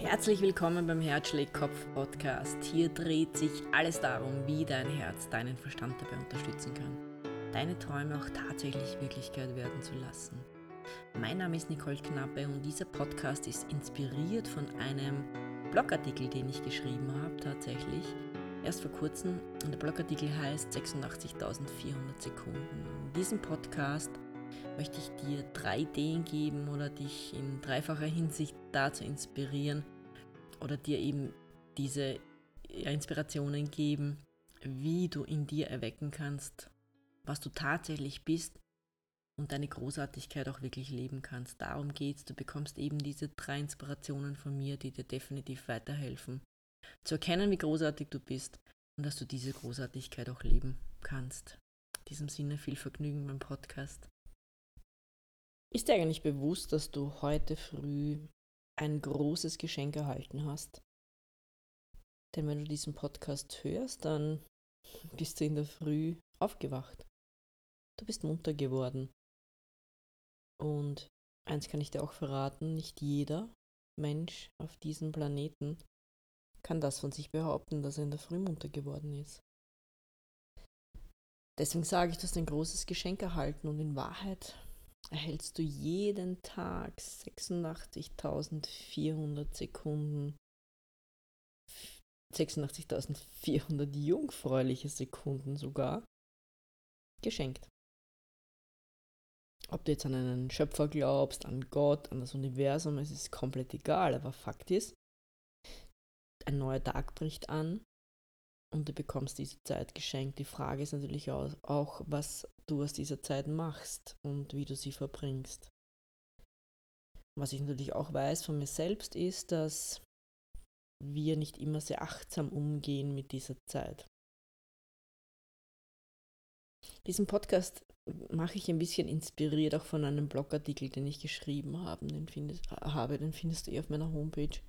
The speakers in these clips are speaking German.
Herzlich willkommen beim Herzschlägkopf Podcast. Hier dreht sich alles darum, wie dein Herz deinen Verstand dabei unterstützen kann, deine Träume auch tatsächlich Wirklichkeit werden zu lassen. Mein Name ist Nicole Knappe und dieser Podcast ist inspiriert von einem Blogartikel, den ich geschrieben habe, tatsächlich. Erst vor kurzem. Und der Blogartikel heißt 86.400 Sekunden. In diesem Podcast möchte ich dir drei Ideen geben oder dich in dreifacher Hinsicht dazu inspirieren oder dir eben diese Inspirationen geben, wie du in dir erwecken kannst, was du tatsächlich bist und deine Großartigkeit auch wirklich leben kannst. Darum geht's. Du bekommst eben diese drei Inspirationen von mir, die dir definitiv weiterhelfen, zu erkennen, wie großartig du bist und dass du diese Großartigkeit auch leben kannst. In diesem Sinne viel Vergnügen beim Podcast. Ist dir eigentlich bewusst, dass du heute früh ein großes Geschenk erhalten hast? Denn wenn du diesen Podcast hörst, dann bist du in der Früh aufgewacht. Du bist munter geworden. Und eins kann ich dir auch verraten, nicht jeder Mensch auf diesem Planeten kann das von sich behaupten, dass er in der Früh munter geworden ist. Deswegen sage ich, du hast ein großes Geschenk erhalten und in Wahrheit erhältst du jeden Tag 86.400 Sekunden, 86.400 jungfräuliche Sekunden sogar geschenkt. Ob du jetzt an einen Schöpfer glaubst, an Gott, an das Universum, es ist komplett egal, aber Fakt ist, ein neuer Tag bricht an und du bekommst diese Zeit geschenkt. Die Frage ist natürlich auch, was du aus dieser Zeit machst und wie du sie verbringst. Was ich natürlich auch weiß von mir selbst ist, dass wir nicht immer sehr achtsam umgehen mit dieser Zeit. Diesen Podcast mache ich ein bisschen inspiriert auch von einem Blogartikel, den ich geschrieben habe. Den findest, habe. Den findest du eh auf meiner Homepage.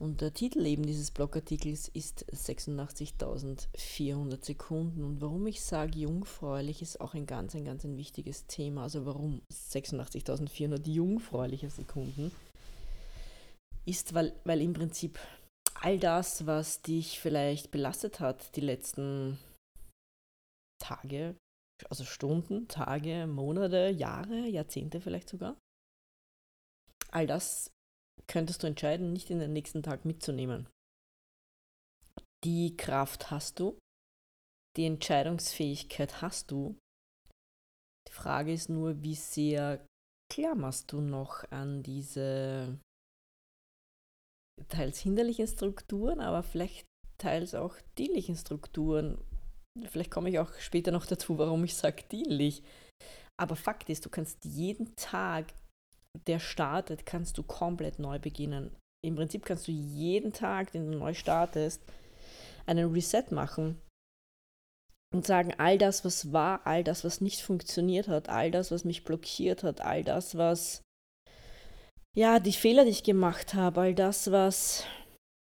Und der Titel eben dieses Blogartikels ist 86.400 Sekunden. Und warum ich sage jungfräulich, ist auch ein ganz, ein ganz ein wichtiges Thema. Also warum 86.400 jungfräuliche Sekunden? Ist, weil, weil im Prinzip all das, was dich vielleicht belastet hat, die letzten Tage, also Stunden, Tage, Monate, Jahre, Jahrzehnte vielleicht sogar, all das könntest du entscheiden, nicht in den nächsten Tag mitzunehmen. Die Kraft hast du, die Entscheidungsfähigkeit hast du. Die Frage ist nur, wie sehr klammerst du noch an diese teils hinderlichen Strukturen, aber vielleicht teils auch dienlichen Strukturen. Vielleicht komme ich auch später noch dazu, warum ich sage dienlich. Aber Fakt ist, du kannst jeden Tag der startet, kannst du komplett neu beginnen. Im Prinzip kannst du jeden Tag, den du neu startest, einen Reset machen und sagen, all das, was war, all das, was nicht funktioniert hat, all das, was mich blockiert hat, all das, was, ja, die Fehler, die ich gemacht habe, all das, was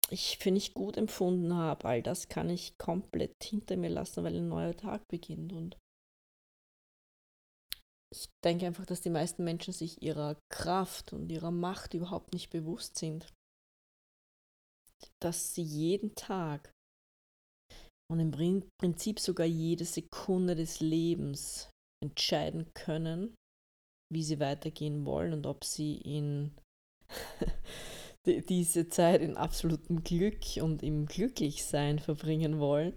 ich für nicht gut empfunden habe, all das kann ich komplett hinter mir lassen, weil ein neuer Tag beginnt und ich denke einfach, dass die meisten Menschen sich ihrer Kraft und ihrer Macht überhaupt nicht bewusst sind. Dass sie jeden Tag und im Prinzip sogar jede Sekunde des Lebens entscheiden können, wie sie weitergehen wollen und ob sie in diese Zeit in absolutem Glück und im Glücklichsein verbringen wollen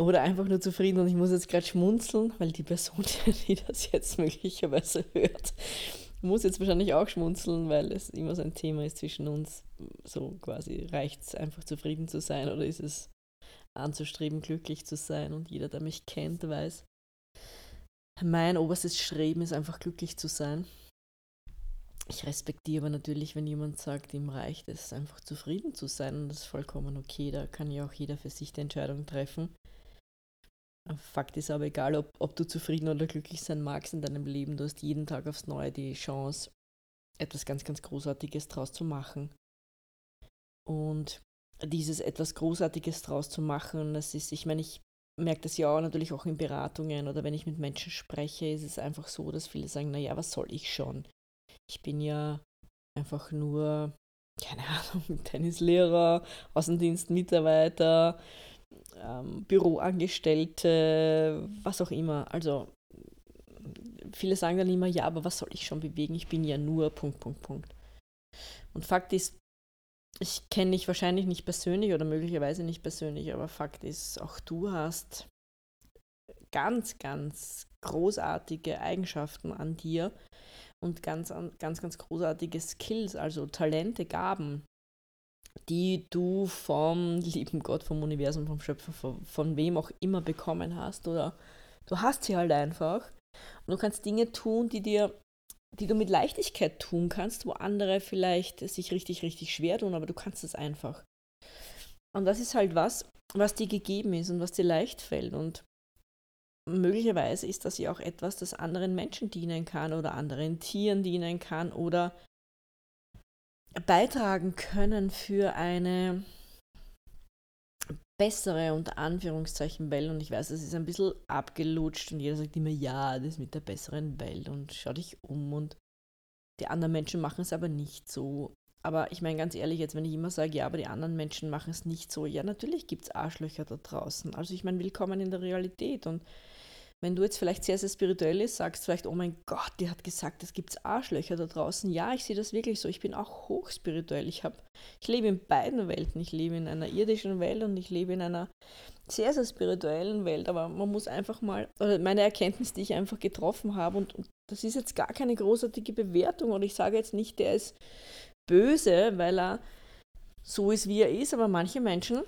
oder einfach nur zufrieden und ich muss jetzt gerade schmunzeln, weil die Person, die das jetzt möglicherweise hört, muss jetzt wahrscheinlich auch schmunzeln, weil es immer so ein Thema ist zwischen uns. So quasi, reicht es einfach zufrieden zu sein oder ist es anzustreben, glücklich zu sein? Und jeder, der mich kennt, weiß, mein oberstes Streben ist einfach glücklich zu sein. Ich respektiere aber natürlich, wenn jemand sagt, ihm reicht es, einfach zufrieden zu sein und das ist vollkommen okay. Da kann ja auch jeder für sich die Entscheidung treffen. Fakt ist aber egal, ob, ob du zufrieden oder glücklich sein magst in deinem Leben, du hast jeden Tag aufs Neue die Chance, etwas ganz, ganz Großartiges draus zu machen. Und dieses etwas Großartiges draus zu machen, das ist, ich meine, ich merke das ja auch natürlich auch in Beratungen oder wenn ich mit Menschen spreche, ist es einfach so, dass viele sagen, naja, was soll ich schon? Ich bin ja einfach nur keine Ahnung, Tennislehrer, Außendienstmitarbeiter, ähm, Büroangestellte, was auch immer. Also viele sagen dann immer, ja, aber was soll ich schon bewegen? Ich bin ja nur Punkt, Punkt, Punkt. Und Fakt ist, ich kenne dich wahrscheinlich nicht persönlich oder möglicherweise nicht persönlich, aber Fakt ist, auch du hast ganz, ganz großartige Eigenschaften an dir und ganz, ganz, ganz großartige Skills, also Talente, Gaben, die du vom lieben Gott, vom Universum, vom Schöpfer, von, von wem auch immer bekommen hast oder du hast sie halt einfach und du kannst Dinge tun, die dir die du mit Leichtigkeit tun kannst, wo andere vielleicht sich richtig, richtig schwer tun, aber du kannst es einfach. Und das ist halt was, was dir gegeben ist und was dir leicht fällt. Und möglicherweise ist das ja auch etwas, das anderen Menschen dienen kann oder anderen Tieren dienen kann oder beitragen können für eine bessere unter Anführungszeichen Welt. Und ich weiß, es ist ein bisschen abgelutscht und jeder sagt immer, ja, das mit der besseren Welt und schau dich um und die anderen Menschen machen es aber nicht so. Aber ich meine ganz ehrlich, jetzt wenn ich immer sage, ja, aber die anderen Menschen machen es nicht so, ja, natürlich gibt es Arschlöcher da draußen. Also ich meine, willkommen in der Realität und wenn du jetzt vielleicht sehr, sehr spirituell ist, sagst vielleicht, oh mein Gott, die hat gesagt, es gibt Arschlöcher da draußen. Ja, ich sehe das wirklich so. Ich bin auch hochspirituell. Ich, hab, ich lebe in beiden Welten. Ich lebe in einer irdischen Welt und ich lebe in einer sehr, sehr spirituellen Welt. Aber man muss einfach mal, oder meine Erkenntnis, die ich einfach getroffen habe, und, und das ist jetzt gar keine großartige Bewertung, und ich sage jetzt nicht, der ist böse, weil er so ist, wie er ist, aber manche Menschen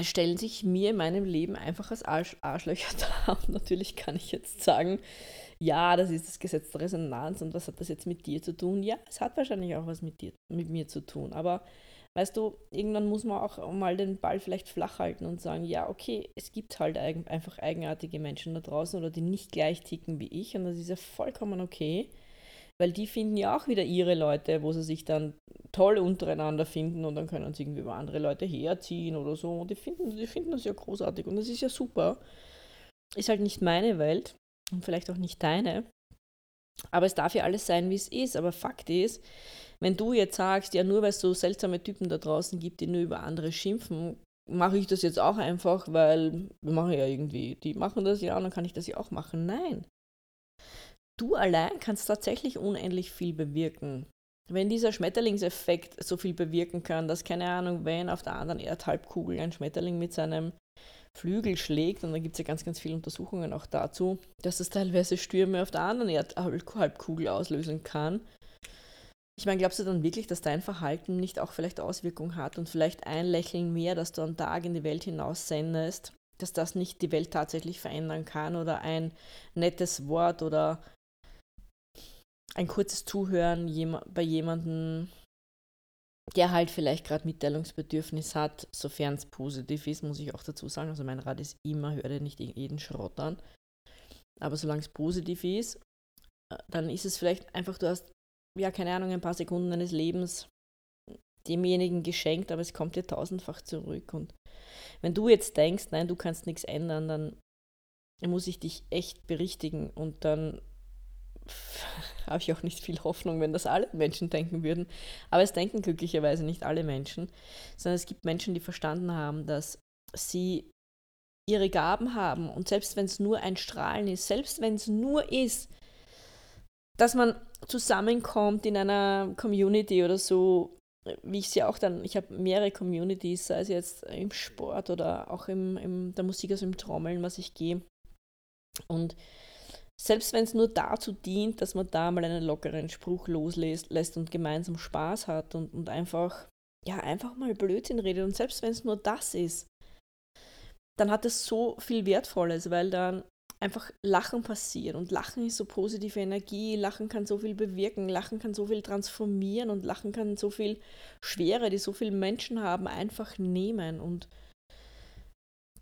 stellen sich mir in meinem Leben einfach als Arsch Arschlöcher dar. Und natürlich kann ich jetzt sagen, ja, das ist das Gesetz der Resonanz und was hat das jetzt mit dir zu tun? Ja, es hat wahrscheinlich auch was mit dir, mit mir zu tun. Aber weißt du, irgendwann muss man auch mal den Ball vielleicht flach halten und sagen, ja, okay, es gibt halt einfach eigenartige Menschen da draußen oder die nicht gleich ticken wie ich und das ist ja vollkommen okay weil die finden ja auch wieder ihre Leute, wo sie sich dann toll untereinander finden und dann können sie irgendwie über andere Leute herziehen oder so. Und die finden, die finden das ja großartig und das ist ja super. Ist halt nicht meine Welt und vielleicht auch nicht deine. Aber es darf ja alles sein, wie es ist. Aber Fakt ist, wenn du jetzt sagst, ja, nur weil es so seltsame Typen da draußen gibt, die nur über andere schimpfen, mache ich das jetzt auch einfach, weil wir machen ja irgendwie, die machen das ja und dann kann ich das ja auch machen. Nein du allein kannst tatsächlich unendlich viel bewirken. Wenn dieser Schmetterlingseffekt so viel bewirken kann, dass, keine Ahnung, wenn auf der anderen Erdhalbkugel ein Schmetterling mit seinem Flügel schlägt, und da gibt es ja ganz, ganz viele Untersuchungen auch dazu, dass es teilweise Stürme auf der anderen Erdhalbkugel auslösen kann. Ich meine, glaubst du dann wirklich, dass dein Verhalten nicht auch vielleicht Auswirkungen hat und vielleicht ein Lächeln mehr, das du am Tag in die Welt hinaus sendest, dass das nicht die Welt tatsächlich verändern kann oder ein nettes Wort oder ein kurzes Zuhören bei jemandem, der halt vielleicht gerade Mitteilungsbedürfnis hat, sofern es positiv ist, muss ich auch dazu sagen. Also mein Rat ist immer, höre dir nicht jeden Schrott an. Aber solange es positiv ist, äh, dann ist es vielleicht einfach, du hast, ja, keine Ahnung, ein paar Sekunden deines Lebens demjenigen geschenkt, aber es kommt dir tausendfach zurück. Und wenn du jetzt denkst, nein, du kannst nichts ändern, dann muss ich dich echt berichtigen und dann habe ich auch nicht viel Hoffnung, wenn das alle Menschen denken würden. Aber es denken glücklicherweise nicht alle Menschen, sondern es gibt Menschen, die verstanden haben, dass sie ihre Gaben haben und selbst wenn es nur ein Strahlen ist, selbst wenn es nur ist, dass man zusammenkommt in einer Community oder so, wie ich ja auch dann, ich habe mehrere Communities, sei es jetzt im Sport oder auch im der Musik, also im Trommeln, was ich gehe. Und selbst wenn es nur dazu dient, dass man da mal einen lockeren Spruch loslässt und gemeinsam Spaß hat und, und einfach, ja, einfach mal Blödsinn redet und selbst wenn es nur das ist, dann hat es so viel Wertvolles, weil dann einfach Lachen passiert und Lachen ist so positive Energie, Lachen kann so viel bewirken, Lachen kann so viel transformieren und Lachen kann so viel Schwere, die so viele Menschen haben, einfach nehmen und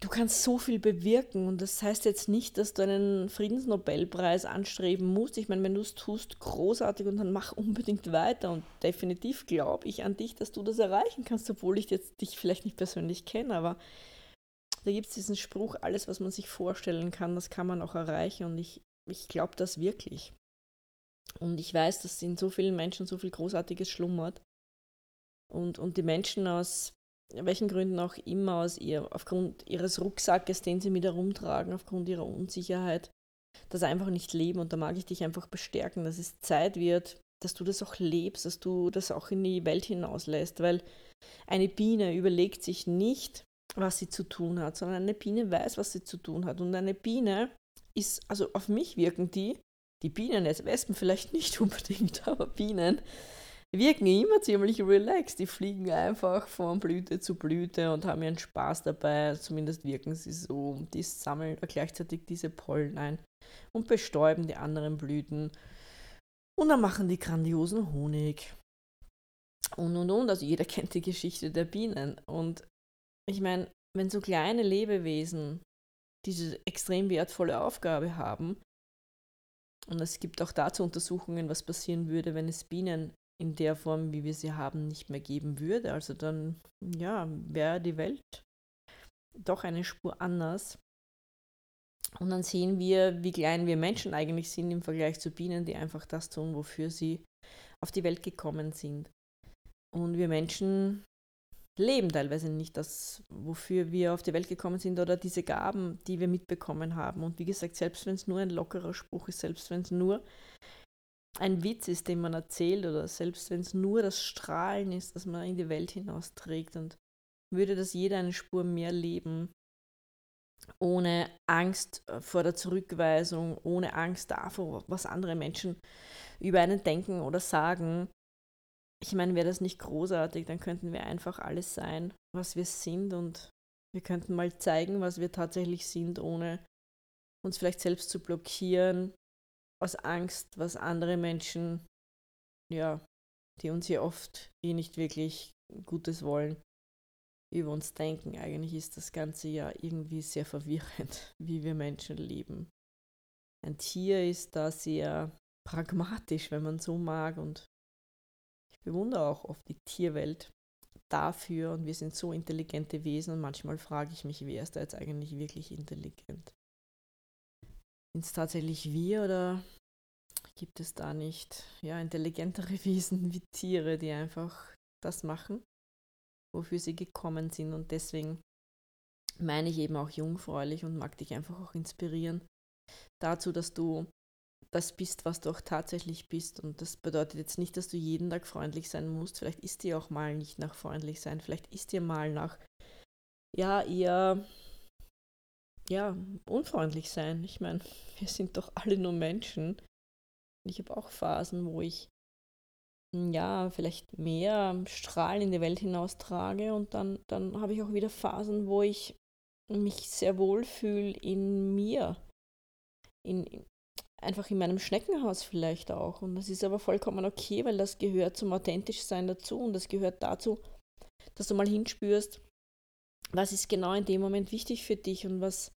du kannst so viel bewirken und das heißt jetzt nicht, dass du einen Friedensnobelpreis anstreben musst. Ich meine, wenn du es tust, großartig und dann mach unbedingt weiter und definitiv glaube ich an dich, dass du das erreichen kannst, obwohl ich jetzt dich vielleicht nicht persönlich kenne, aber da gibt es diesen Spruch, alles, was man sich vorstellen kann, das kann man auch erreichen und ich, ich glaube das wirklich. Und ich weiß, dass in so vielen Menschen so viel Großartiges schlummert. Und, und die Menschen aus welchen Gründen auch immer, aus ihr, aufgrund ihres Rucksackes, den sie mit herumtragen, aufgrund ihrer Unsicherheit, das einfach nicht leben. Und da mag ich dich einfach bestärken, dass es Zeit wird, dass du das auch lebst, dass du das auch in die Welt hinauslässt, weil eine Biene überlegt sich nicht, was sie zu tun hat, sondern eine Biene weiß, was sie zu tun hat. Und eine Biene ist, also auf mich wirken die, die Bienen, jetzt Wespen vielleicht nicht unbedingt, aber Bienen wirken immer ziemlich relaxed. Die fliegen einfach von Blüte zu Blüte und haben ihren Spaß dabei. Zumindest wirken sie so. Die sammeln gleichzeitig diese Pollen ein und bestäuben die anderen Blüten. Und dann machen die grandiosen Honig. Und und und. Also jeder kennt die Geschichte der Bienen. Und ich meine, wenn so kleine Lebewesen diese extrem wertvolle Aufgabe haben, und es gibt auch dazu Untersuchungen, was passieren würde, wenn es Bienen in der Form, wie wir sie haben, nicht mehr geben würde. Also dann, ja, wäre die Welt doch eine Spur anders. Und dann sehen wir, wie klein wir Menschen eigentlich sind im Vergleich zu Bienen, die einfach das tun, wofür sie auf die Welt gekommen sind. Und wir Menschen leben teilweise nicht das, wofür wir auf die Welt gekommen sind oder diese Gaben, die wir mitbekommen haben. Und wie gesagt, selbst wenn es nur ein lockerer Spruch ist, selbst wenn es nur ein Witz ist, den man erzählt, oder selbst wenn es nur das Strahlen ist, das man in die Welt hinausträgt, und würde das jeder eine Spur mehr leben, ohne Angst äh, vor der Zurückweisung, ohne Angst davor, was andere Menschen über einen denken oder sagen. Ich meine, wäre das nicht großartig, dann könnten wir einfach alles sein, was wir sind und wir könnten mal zeigen, was wir tatsächlich sind, ohne uns vielleicht selbst zu blockieren, aus Angst, was andere Menschen, ja, die uns ja oft eh nicht wirklich Gutes wollen, über uns denken. Eigentlich ist das Ganze ja irgendwie sehr verwirrend, wie wir Menschen leben. Ein Tier ist da sehr pragmatisch, wenn man so mag, und ich bewundere auch oft die Tierwelt dafür und wir sind so intelligente Wesen und manchmal frage ich mich, wer ist da jetzt eigentlich wirklich intelligent? Sind es tatsächlich wir oder gibt es da nicht ja, intelligentere Wesen wie Tiere, die einfach das machen, wofür sie gekommen sind? Und deswegen meine ich eben auch jungfräulich und mag dich einfach auch inspirieren dazu, dass du das bist, was du auch tatsächlich bist. Und das bedeutet jetzt nicht, dass du jeden Tag freundlich sein musst. Vielleicht ist dir auch mal nicht nach freundlich sein. Vielleicht ist dir mal nach, ja, eher ja, unfreundlich sein. Ich meine, wir sind doch alle nur Menschen. Ich habe auch Phasen, wo ich hm, ja, vielleicht mehr Strahlen in die Welt hinaustrage und dann, dann habe ich auch wieder Phasen, wo ich mich sehr wohl fühle in mir. In, in, einfach in meinem Schneckenhaus vielleicht auch. Und das ist aber vollkommen okay, weil das gehört zum Authentischsein dazu und das gehört dazu, dass du mal hinspürst, was ist genau in dem Moment wichtig für dich und was,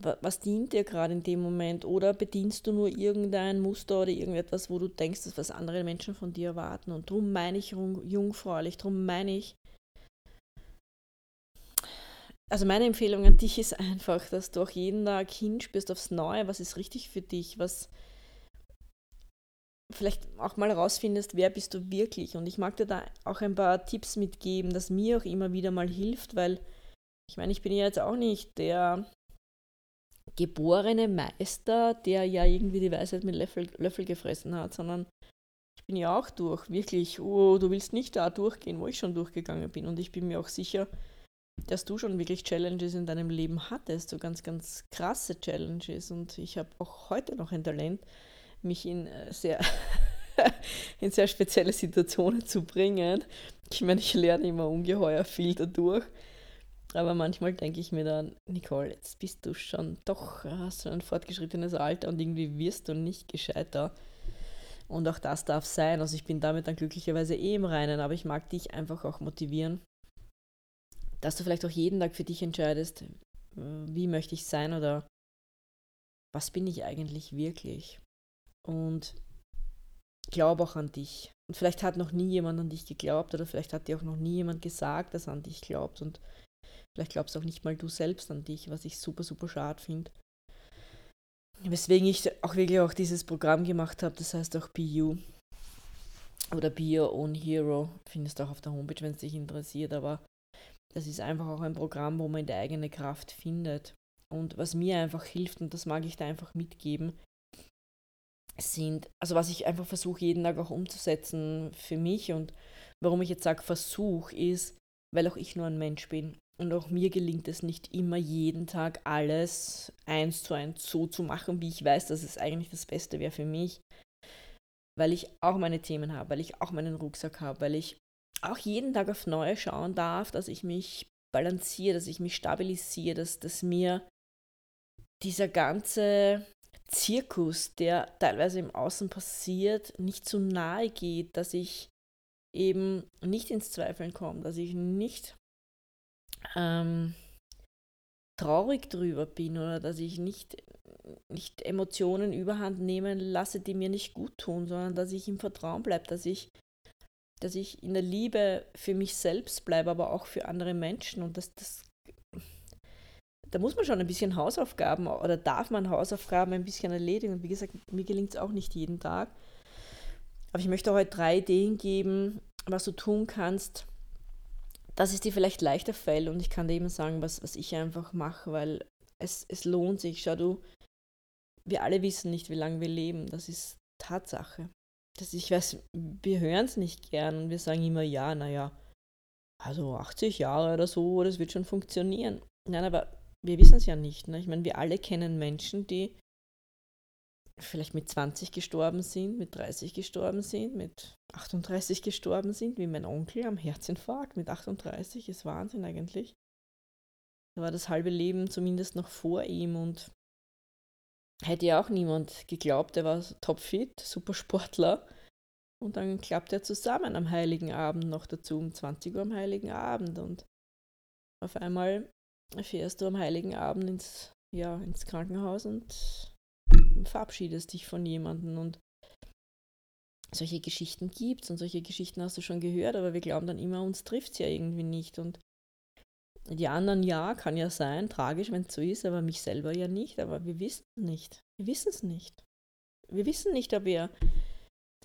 was dient dir gerade in dem Moment? Oder bedienst du nur irgendein Muster oder irgendetwas, wo du denkst, dass was andere Menschen von dir erwarten? Und darum meine ich jungfräulich, darum meine ich, also meine Empfehlung an dich ist einfach, dass du auch jeden Tag hinspürst aufs Neue, was ist richtig für dich, was vielleicht auch mal herausfindest, wer bist du wirklich. Und ich mag dir da auch ein paar Tipps mitgeben, das mir auch immer wieder mal hilft, weil ich meine, ich bin ja jetzt auch nicht der geborene Meister, der ja irgendwie die Weisheit mit Löffel, Löffel gefressen hat, sondern ich bin ja auch durch, wirklich, oh, du willst nicht da durchgehen, wo ich schon durchgegangen bin. Und ich bin mir auch sicher, dass du schon wirklich Challenges in deinem Leben hattest, so ganz, ganz krasse Challenges. Und ich habe auch heute noch ein Talent, mich in äh, sehr, in sehr spezielle Situationen zu bringen. Ich meine, ich lerne immer ungeheuer viel dadurch. Aber manchmal denke ich mir dann, Nicole, jetzt bist du schon doch, hast du ein fortgeschrittenes Alter und irgendwie wirst du nicht gescheiter. Und auch das darf sein. Also ich bin damit dann glücklicherweise eh im Reinen, aber ich mag dich einfach auch motivieren, dass du vielleicht auch jeden Tag für dich entscheidest, wie möchte ich sein oder was bin ich eigentlich wirklich. Und glaub auch an dich. Und vielleicht hat noch nie jemand an dich geglaubt oder vielleicht hat dir auch noch nie jemand gesagt, dass er an dich glaubt. Und Vielleicht glaubst auch nicht mal du selbst an dich, was ich super, super schade finde. Weswegen ich auch wirklich auch dieses Programm gemacht habe, das heißt auch Be You. oder Be Your Own Hero, findest du auch auf der Homepage, wenn es dich interessiert, aber das ist einfach auch ein Programm, wo man die eigene Kraft findet. Und was mir einfach hilft, und das mag ich da einfach mitgeben, sind, also was ich einfach versuche jeden Tag auch umzusetzen für mich und warum ich jetzt sage Versuch ist, weil auch ich nur ein Mensch bin und auch mir gelingt es nicht immer jeden Tag alles eins zu eins so zu machen, wie ich weiß, dass es eigentlich das Beste wäre für mich, weil ich auch meine Themen habe, weil ich auch meinen Rucksack habe, weil ich auch jeden Tag auf Neue schauen darf, dass ich mich balanciere, dass ich mich stabilisiere, dass, dass mir dieser ganze Zirkus, der teilweise im Außen passiert, nicht zu nahe geht, dass ich eben nicht ins Zweifeln komme, dass ich nicht ähm, traurig drüber bin oder dass ich nicht, nicht Emotionen überhand nehmen lasse, die mir nicht gut tun, sondern dass ich im Vertrauen bleibe, dass ich, dass ich in der Liebe für mich selbst bleibe, aber auch für andere Menschen und das, das da muss man schon ein bisschen Hausaufgaben oder darf man Hausaufgaben ein bisschen erledigen. Und wie gesagt, mir gelingt es auch nicht jeden Tag. Aber ich möchte heute drei Ideen geben, was du tun kannst, dass es dir vielleicht leichter fällt. Und ich kann dir eben sagen, was, was ich einfach mache, weil es, es lohnt sich. Schau du, wir alle wissen nicht, wie lange wir leben. Das ist Tatsache. Das, ich weiß, wir hören es nicht gern und wir sagen immer, ja, naja, also 80 Jahre oder so, das wird schon funktionieren. Nein, aber wir wissen es ja nicht. Ne? Ich meine, wir alle kennen Menschen, die vielleicht mit 20 gestorben sind, mit 30 gestorben sind, mit 38 gestorben sind, wie mein Onkel am Herzinfarkt mit 38, ist Wahnsinn eigentlich. Da war das halbe Leben zumindest noch vor ihm und hätte ja auch niemand geglaubt, er war topfit, super Sportler. Und dann klappt er zusammen am Heiligen Abend noch dazu, um 20 Uhr am Heiligen Abend. Und auf einmal fährst du am Heiligen Abend ins, ja, ins Krankenhaus und verabschiedest dich von jemandem. Und solche Geschichten gibt es und solche Geschichten hast du schon gehört, aber wir glauben dann immer, uns trifft es ja irgendwie nicht. Und die anderen ja, kann ja sein, tragisch, wenn es so ist, aber mich selber ja nicht. Aber wir wissen es nicht. Wir wissen es nicht. Wir wissen nicht, ob wir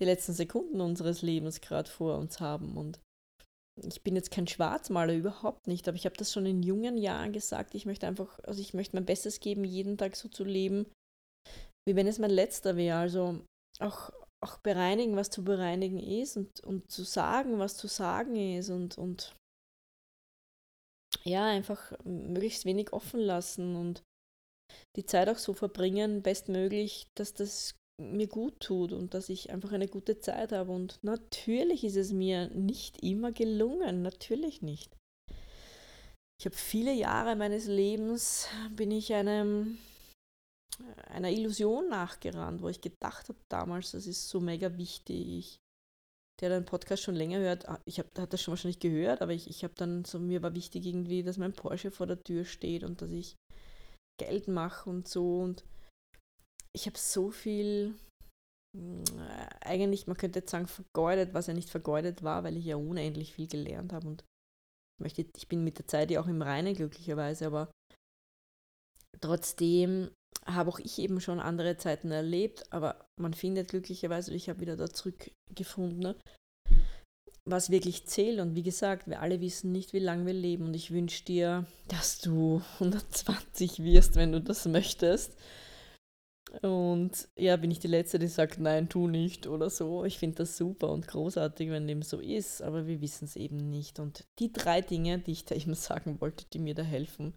die letzten Sekunden unseres Lebens gerade vor uns haben. Und ich bin jetzt kein Schwarzmaler, überhaupt nicht, aber ich habe das schon in jungen Jahren gesagt. Ich möchte einfach, also ich möchte mein Bestes geben, jeden Tag so zu leben, wie wenn es mein letzter wäre. Also auch, auch bereinigen, was zu bereinigen ist und, und zu sagen, was zu sagen ist und, und ja, einfach möglichst wenig offen lassen und die Zeit auch so verbringen, bestmöglich, dass das mir gut tut und dass ich einfach eine gute Zeit habe. Und natürlich ist es mir nicht immer gelungen, natürlich nicht. Ich habe viele Jahre meines Lebens, bin ich einem, einer Illusion nachgerannt, wo ich gedacht habe damals, das ist so mega wichtig. Der den Podcast schon länger hört, ah, ich habe hat das schon wahrscheinlich gehört, aber ich, ich habe dann so, mir war wichtig irgendwie, dass mein Porsche vor der Tür steht und dass ich Geld mache und so und ich habe so viel, äh, eigentlich, man könnte jetzt sagen, vergeudet, was ja nicht vergeudet war, weil ich ja unendlich viel gelernt habe und möchte, ich bin mit der Zeit ja auch im Reinen glücklicherweise, aber trotzdem habe auch ich eben schon andere Zeiten erlebt, aber man findet glücklicherweise, ich habe wieder da zurückgefunden, ne, was wirklich zählt. Und wie gesagt, wir alle wissen nicht, wie lange wir leben. Und ich wünsche dir, dass du 120 wirst, wenn du das möchtest. Und ja, bin ich die Letzte, die sagt, nein, tu nicht oder so. Ich finde das super und großartig, wenn dem so ist, aber wir wissen es eben nicht. Und die drei Dinge, die ich da eben sagen wollte, die mir da helfen,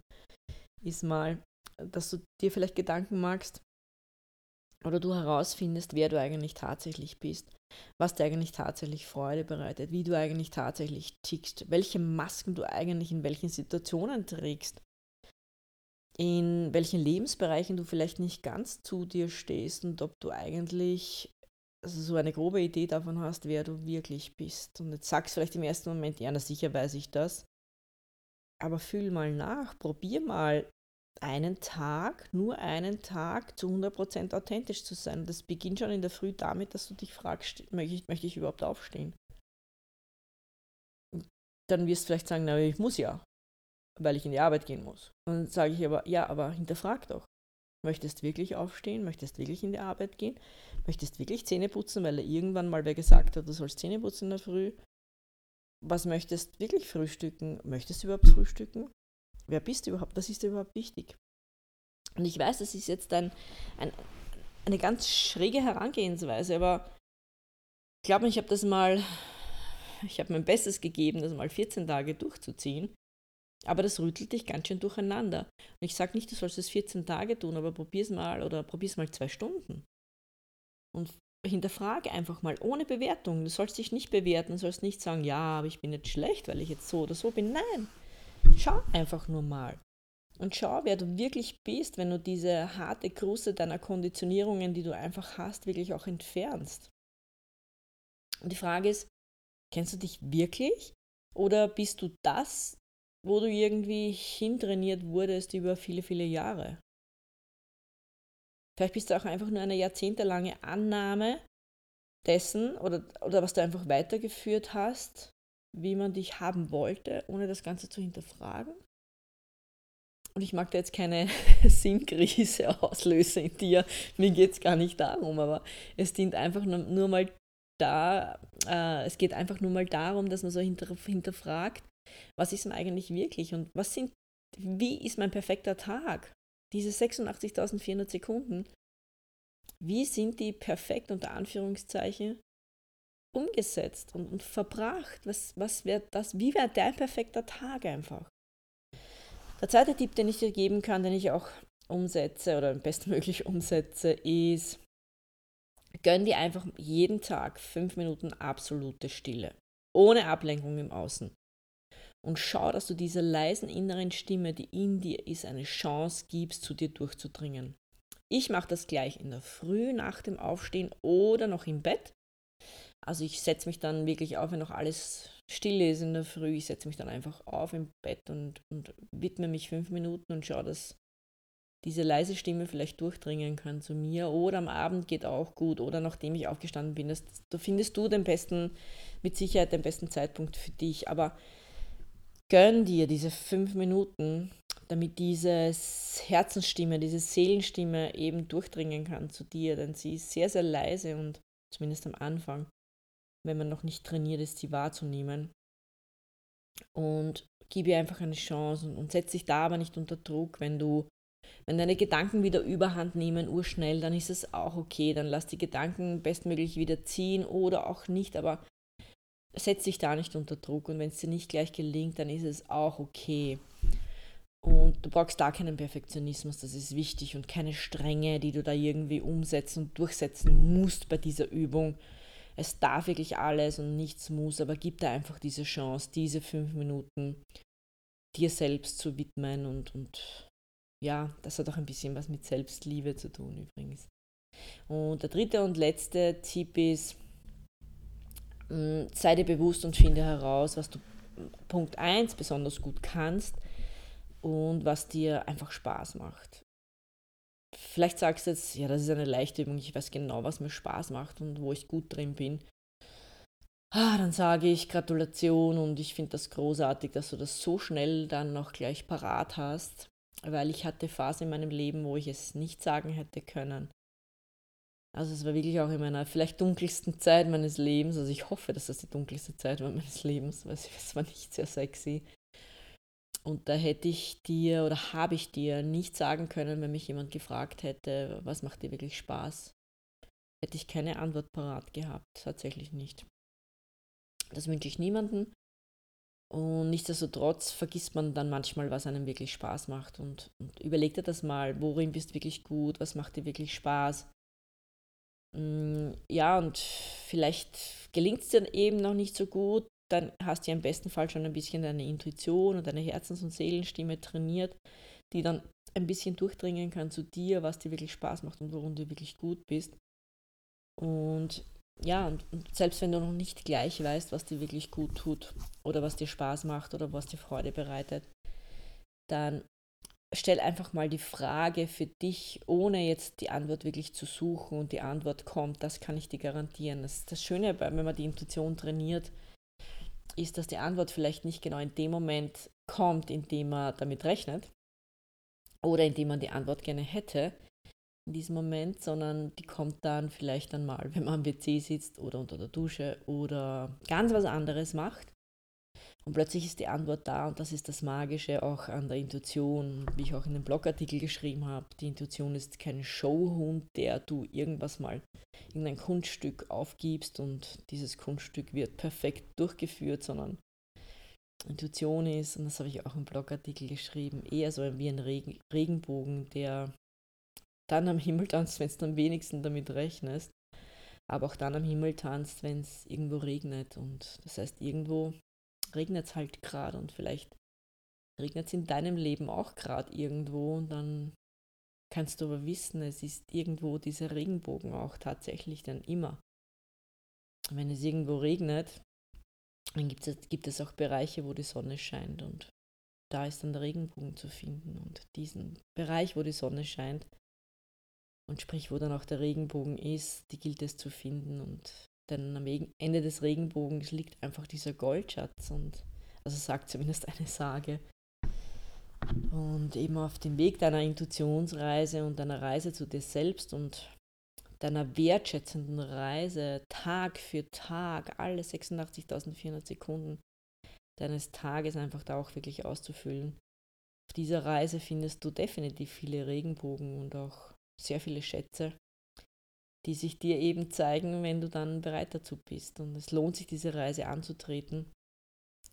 ist mal, dass du dir vielleicht Gedanken magst oder du herausfindest, wer du eigentlich tatsächlich bist, was dir eigentlich tatsächlich Freude bereitet, wie du eigentlich tatsächlich tickst, welche Masken du eigentlich in welchen Situationen trägst in welchen Lebensbereichen du vielleicht nicht ganz zu dir stehst und ob du eigentlich also so eine grobe Idee davon hast, wer du wirklich bist. Und jetzt sagst du vielleicht im ersten Moment, ja, na sicher weiß ich das. Aber fühl mal nach, probier mal einen Tag, nur einen Tag zu 100% authentisch zu sein. Das beginnt schon in der Früh damit, dass du dich fragst, möchte ich, möchte ich überhaupt aufstehen? Dann wirst du vielleicht sagen, na, ich muss ja weil ich in die Arbeit gehen muss. Und dann sage ich aber, ja, aber hinterfrag doch. Möchtest wirklich aufstehen? Möchtest wirklich in die Arbeit gehen? Möchtest wirklich Zähne putzen, weil er irgendwann mal wer gesagt hat, du sollst Zähne putzen in der Früh? Was möchtest wirklich frühstücken? Möchtest du überhaupt frühstücken? Wer bist du überhaupt? Was ist dir überhaupt wichtig? Und ich weiß, das ist jetzt ein, ein eine ganz schräge Herangehensweise, aber ich glaube, ich habe das mal, ich habe mein Bestes gegeben, das mal 14 Tage durchzuziehen. Aber das rüttelt dich ganz schön durcheinander. Und ich sage nicht, du sollst es 14 Tage tun, aber probier es mal oder probier es mal zwei Stunden. Und hinterfrage einfach mal, ohne Bewertung. Du sollst dich nicht bewerten, du sollst nicht sagen, ja, aber ich bin jetzt schlecht, weil ich jetzt so oder so bin. Nein, schau einfach nur mal. Und schau, wer du wirklich bist, wenn du diese harte Kruste deiner Konditionierungen, die du einfach hast, wirklich auch entfernst. Und die Frage ist, kennst du dich wirklich? Oder bist du das, wo du irgendwie hintrainiert wurdest über viele, viele Jahre. Vielleicht bist du auch einfach nur eine jahrzehntelange Annahme dessen oder, oder was du einfach weitergeführt hast, wie man dich haben wollte, ohne das Ganze zu hinterfragen. Und ich mag da jetzt keine Sinnkrise auslösen in dir. Mir geht es gar nicht darum, aber es dient einfach nur, mal da, äh, es geht einfach nur mal darum, dass man so hinter, hinterfragt, was ist denn eigentlich wirklich und was sind, wie ist mein perfekter Tag? Diese 86.400 Sekunden, wie sind die perfekt unter Anführungszeichen umgesetzt und, und verbracht? Was, was wäre das, wie wäre dein perfekter Tag einfach? Der zweite Tipp, den ich dir geben kann, den ich auch umsetze oder bestmöglich umsetze, ist, gönn dir einfach jeden Tag fünf Minuten absolute Stille, ohne Ablenkung im Außen und schau, dass du dieser leisen inneren Stimme, die in dir ist, eine Chance gibst, zu dir durchzudringen. Ich mache das gleich in der Früh, nach dem Aufstehen oder noch im Bett. Also ich setze mich dann wirklich auf, wenn noch alles still ist in der Früh. Ich setze mich dann einfach auf im Bett und, und widme mich fünf Minuten und schaue, dass diese leise Stimme vielleicht durchdringen kann zu mir. Oder am Abend geht auch gut. Oder nachdem ich aufgestanden bin. Das, da findest du den besten, mit Sicherheit den besten Zeitpunkt für dich. Aber gönn dir diese fünf Minuten, damit diese Herzensstimme, diese Seelenstimme eben durchdringen kann zu dir, denn sie ist sehr, sehr leise und zumindest am Anfang, wenn man noch nicht trainiert ist, sie wahrzunehmen. Und gib ihr einfach eine Chance und, und setz dich da aber nicht unter Druck, wenn du, wenn deine Gedanken wieder überhand nehmen, urschnell, dann ist es auch okay, dann lass die Gedanken bestmöglich wieder ziehen oder auch nicht, aber setz dich da nicht unter Druck und wenn es dir nicht gleich gelingt, dann ist es auch okay. Und du brauchst da keinen Perfektionismus, das ist wichtig und keine Strenge, die du da irgendwie umsetzen und durchsetzen musst bei dieser Übung. Es darf wirklich alles und nichts muss, aber gib dir einfach diese Chance, diese fünf Minuten dir selbst zu widmen und, und ja, das hat auch ein bisschen was mit Selbstliebe zu tun übrigens. Und der dritte und letzte Tipp ist, Mm, sei dir bewusst und finde heraus, was du Punkt 1 besonders gut kannst und was dir einfach Spaß macht. Vielleicht sagst du jetzt, ja, das ist eine leichte Übung, ich weiß genau, was mir Spaß macht und wo ich gut drin bin. Ah, dann sage ich Gratulation und ich finde das großartig, dass du das so schnell dann noch gleich parat hast, weil ich hatte Phasen in meinem Leben, wo ich es nicht sagen hätte können. Also es war wirklich auch in meiner vielleicht dunkelsten Zeit meines Lebens. Also ich hoffe, dass das die dunkelste Zeit war meines Lebens, weil es war nicht sehr sexy. Und da hätte ich dir oder habe ich dir nicht sagen können, wenn mich jemand gefragt hätte, was macht dir wirklich Spaß? Hätte ich keine Antwort parat gehabt, tatsächlich nicht. Das wünsche ich niemandem. Und nichtsdestotrotz vergisst man dann manchmal, was einem wirklich Spaß macht. Und, und überleg dir das mal, worin bist du wirklich gut, was macht dir wirklich Spaß. Mm, ja, und vielleicht gelingt es dir eben noch nicht so gut, dann hast du ja im besten Fall schon ein bisschen deine Intuition und deine Herzens- und Seelenstimme trainiert, die dann ein bisschen durchdringen kann zu dir, was dir wirklich Spaß macht und worum du wirklich gut bist. Und ja, und, selbst wenn du noch nicht gleich weißt, was dir wirklich gut tut oder was dir Spaß macht oder was dir Freude bereitet, dann stell einfach mal die Frage für dich, ohne jetzt die Antwort wirklich zu suchen und die Antwort kommt, das kann ich dir garantieren. Das, das Schöne, wenn man die Intuition trainiert, ist, dass die Antwort vielleicht nicht genau in dem Moment kommt, in dem man damit rechnet oder in dem man die Antwort gerne hätte, in diesem Moment, sondern die kommt dann vielleicht einmal, wenn man am WC sitzt oder unter der Dusche oder ganz was anderes macht. Und plötzlich ist die Antwort da und das ist das Magische auch an der Intuition, wie ich auch in dem Blogartikel geschrieben habe. Die Intuition ist kein Showhund, der du irgendwas mal, irgendein Kunststück aufgibst und dieses Kunststück wird perfekt durchgeführt, sondern Intuition ist, und das habe ich auch im Blogartikel geschrieben, eher so wie ein Regen, Regenbogen, der dann am Himmel tanzt, wenn du am wenigsten damit rechnest, aber auch dann am Himmel tanzt, wenn es irgendwo regnet. Und das heißt, irgendwo regnet es halt gerade und vielleicht regnet es in deinem Leben auch gerade irgendwo und dann kannst du aber wissen, es ist irgendwo dieser Regenbogen auch tatsächlich dann immer. Wenn es irgendwo regnet, dann gibt es, gibt es auch Bereiche, wo die Sonne scheint und da ist dann der Regenbogen zu finden und diesen Bereich, wo die Sonne scheint und sprich, wo dann auch der Regenbogen ist, die gilt es zu finden und denn am Ende des Regenbogens liegt einfach dieser Goldschatz und also sagt zumindest eine Sage. Und eben auf dem Weg deiner Intuitionsreise und deiner Reise zu dir selbst und deiner wertschätzenden Reise Tag für Tag, alle 86.400 Sekunden deines Tages einfach da auch wirklich auszufüllen. Auf dieser Reise findest du definitiv viele Regenbogen und auch sehr viele Schätze die sich dir eben zeigen, wenn du dann bereit dazu bist. Und es lohnt sich, diese Reise anzutreten,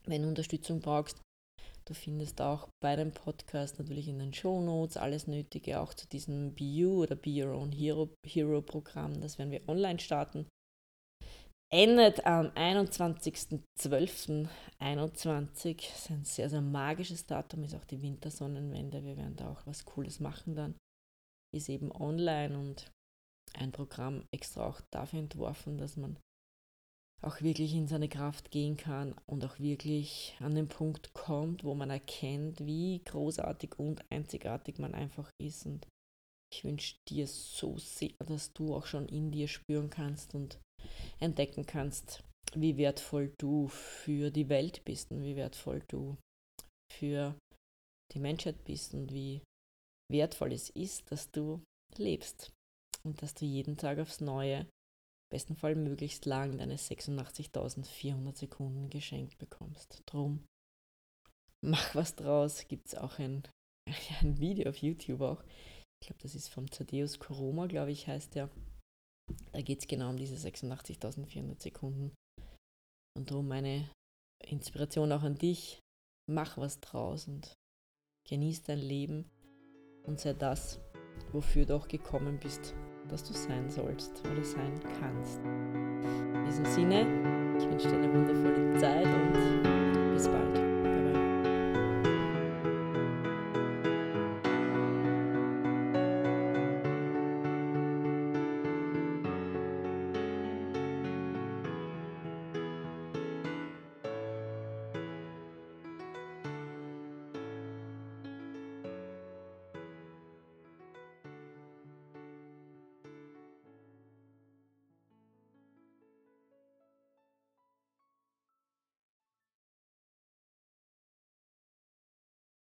wenn du Unterstützung brauchst. Du findest auch bei dem Podcast natürlich in den Show Notes alles Nötige, auch zu diesem Be You oder Be Your Own Hero, Hero Programm. Das werden wir online starten. Endet am 21.12.21. Das ist ein sehr, sehr magisches Datum, ist auch die Wintersonnenwende. Wir werden da auch was Cooles machen dann. Ist eben online und ein Programm extra auch dafür entworfen, dass man auch wirklich in seine Kraft gehen kann und auch wirklich an den Punkt kommt, wo man erkennt, wie großartig und einzigartig man einfach ist. Und ich wünsche dir so sehr, dass du auch schon in dir spüren kannst und entdecken kannst, wie wertvoll du für die Welt bist und wie wertvoll du für die Menschheit bist und wie wertvoll es ist, dass du lebst und dass du jeden Tag aufs Neue, besten Fall möglichst lang, deine 86.400 Sekunden geschenkt bekommst. Drum, mach was draus. Gibt es auch ein, ein Video auf YouTube auch. Ich glaube, das ist vom Zadeus Koroma, glaube ich, heißt der. Da geht es genau um diese 86.400 Sekunden. Und darum meine Inspiration auch an dich. Mach was draus und genieß dein Leben und sei das, wofür du auch gekommen bist dass du sein sollst oder sein kannst. In diesem Sinne, ich wünsche dir eine wundervolle Zeit und bis bald.